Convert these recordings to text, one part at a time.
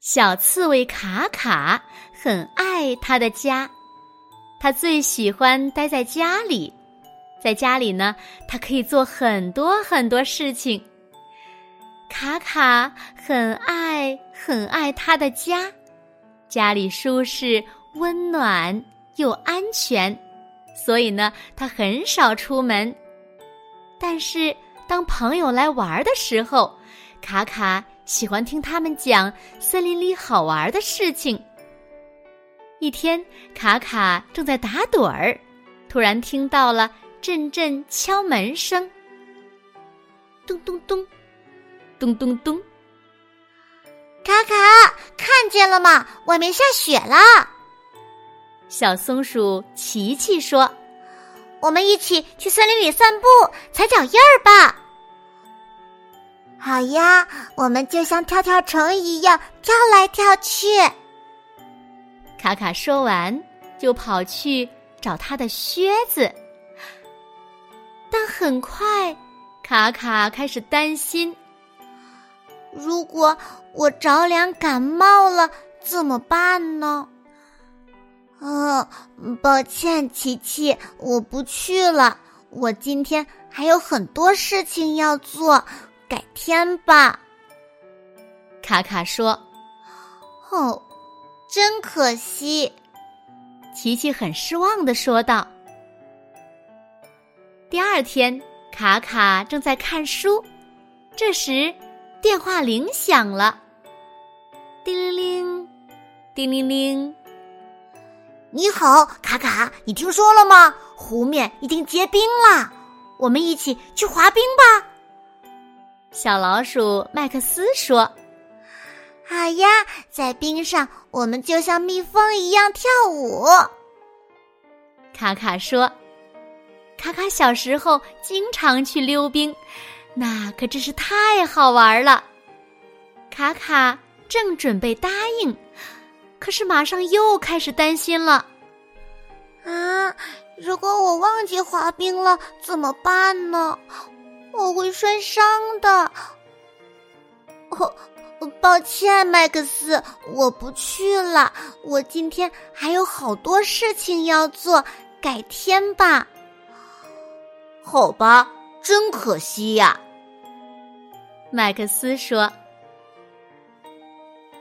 小刺猬卡卡很爱他的家，他最喜欢待在家里。在家里呢，他可以做很多很多事情。卡卡很爱很爱他的家，家里舒适、温暖又安全，所以呢，他很少出门。但是当朋友来玩的时候，卡卡。喜欢听他们讲森林里好玩的事情。一天，卡卡正在打盹儿，突然听到了阵阵敲门声，咚咚咚，咚咚咚。卡卡，看见了吗？外面下雪了。小松鼠琪琪说：“我们一起去森林里散步，踩脚印儿吧。”好呀，我们就像跳跳虫一样跳来跳去。卡卡说完，就跑去找他的靴子。但很快，卡卡开始担心：如果我着凉感冒了怎么办呢？嗯，抱歉，琪琪，我不去了。我今天还有很多事情要做。改天吧，卡卡说：“哦，真可惜。”琪琪很失望的说道。第二天，卡卡正在看书，这时电话铃响了，叮铃铃，叮铃铃。你好，卡卡，你听说了吗？湖面已经结冰了，我们一起去滑冰吧。小老鼠麦克斯说：“好呀，在冰上，我们就像蜜蜂一样跳舞。”卡卡说：“卡卡小时候经常去溜冰，那可真是太好玩了。”卡卡正准备答应，可是马上又开始担心了。啊，如果我忘记滑冰了怎么办呢？我会摔伤的。哦，抱歉，麦克斯，我不去了。我今天还有好多事情要做，改天吧。好吧，真可惜呀。麦克斯说。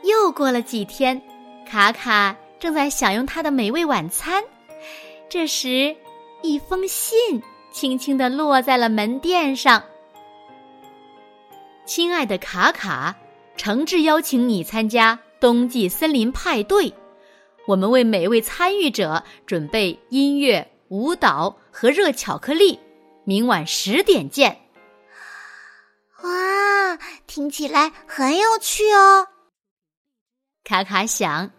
又过了几天，卡卡正在享用他的美味晚餐，这时，一封信。轻轻的落在了门垫上。亲爱的卡卡，诚挚邀请你参加冬季森林派对。我们为每位参与者准备音乐、舞蹈和热巧克力。明晚十点见。哇，听起来很有趣哦。卡卡想，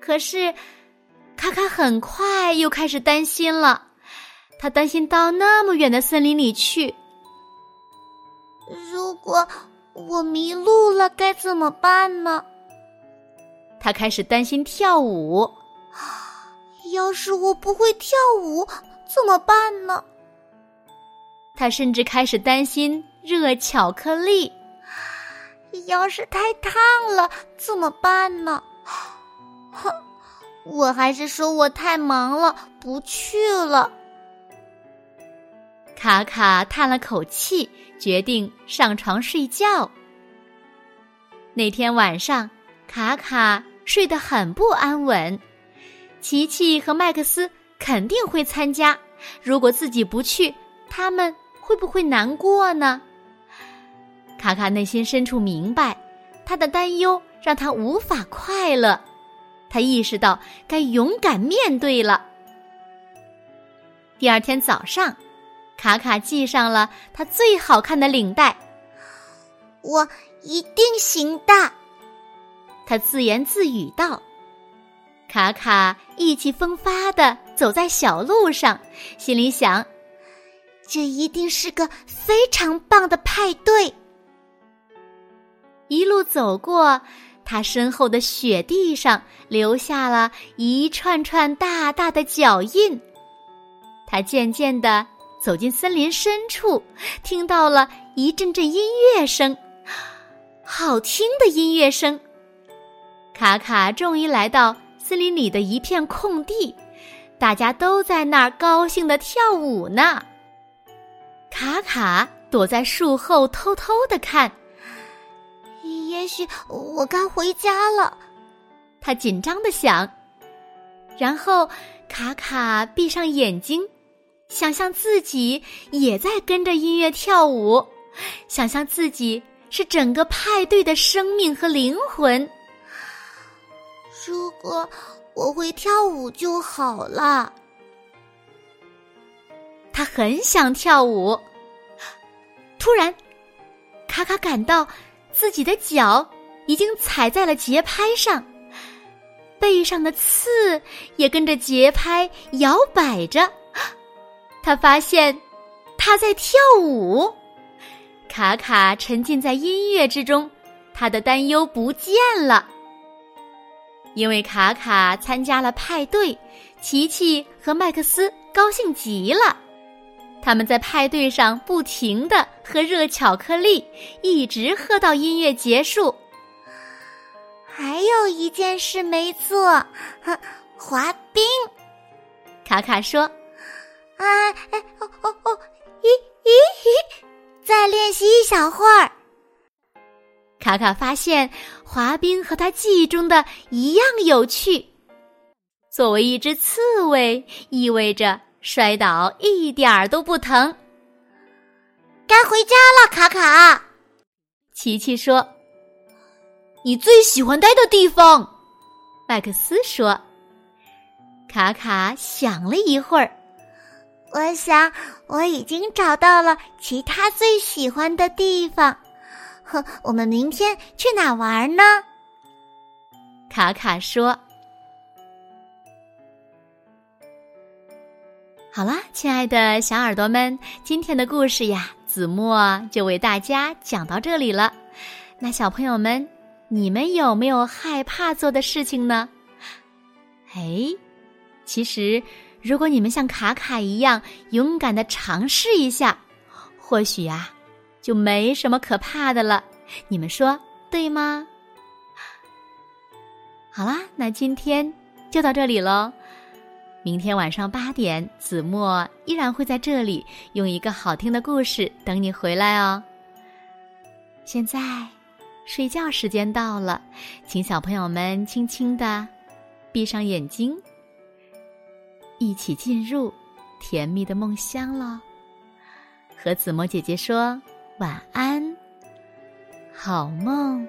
可是卡卡很快又开始担心了。他担心到那么远的森林里去，如果我迷路了该怎么办呢？他开始担心跳舞，要是我不会跳舞怎么办呢？他甚至开始担心热巧克力，要是太烫了怎么办呢？哼，我还是说我太忙了，不去了。卡卡叹了口气，决定上床睡觉。那天晚上，卡卡睡得很不安稳。琪琪和麦克斯肯定会参加，如果自己不去，他们会不会难过呢？卡卡内心深处明白，他的担忧让他无法快乐。他意识到该勇敢面对了。第二天早上。卡卡系上了他最好看的领带。我一定行的，他自言自语道。卡卡意气风发的走在小路上，心里想：这一定是个非常棒的派对。一路走过，他身后的雪地上留下了一串串大大的脚印。他渐渐的走进森林深处，听到了一阵阵音乐声。好听的音乐声，卡卡终于来到森林里的一片空地，大家都在那儿高兴的跳舞呢。卡卡躲在树后偷偷的看，也许我该回家了，他紧张的想。然后卡卡闭上眼睛，想象自己也在跟着音乐跳舞，想象自己。是整个派对的生命和灵魂。如果我会跳舞就好了。他很想跳舞。突然，卡卡感到自己的脚已经踩在了节拍上，背上的刺也跟着节拍摇摆着。他发现他在跳舞。卡卡沉浸在音乐之中，他的担忧不见了。因为卡卡参加了派对，琪琪和麦克斯高兴极了。他们在派对上不停的喝热巧克力，一直喝到音乐结束。还有一件事没做，滑冰。卡卡说：“啊，哎，哦哦哦，咦咦咦。”再练习一小会儿。卡卡发现滑冰和他记忆中的一样有趣。作为一只刺猬，意味着摔倒一点儿都不疼。该回家了，卡卡。琪琪说：“你最喜欢待的地方。”麦克斯说。卡卡想了一会儿。我想我已经找到了其他最喜欢的地方。哼，我们明天去哪玩呢？卡卡说：“好啦，亲爱的小耳朵们，今天的故事呀，子墨就为大家讲到这里了。那小朋友们，你们有没有害怕做的事情呢？哎，其实。”如果你们像卡卡一样勇敢的尝试一下，或许呀，就没什么可怕的了。你们说对吗？好啦，那今天就到这里喽。明天晚上八点，子墨依然会在这里用一个好听的故事等你回来哦。现在睡觉时间到了，请小朋友们轻轻的闭上眼睛。一起进入甜蜜的梦乡喽！和子墨姐姐说晚安，好梦。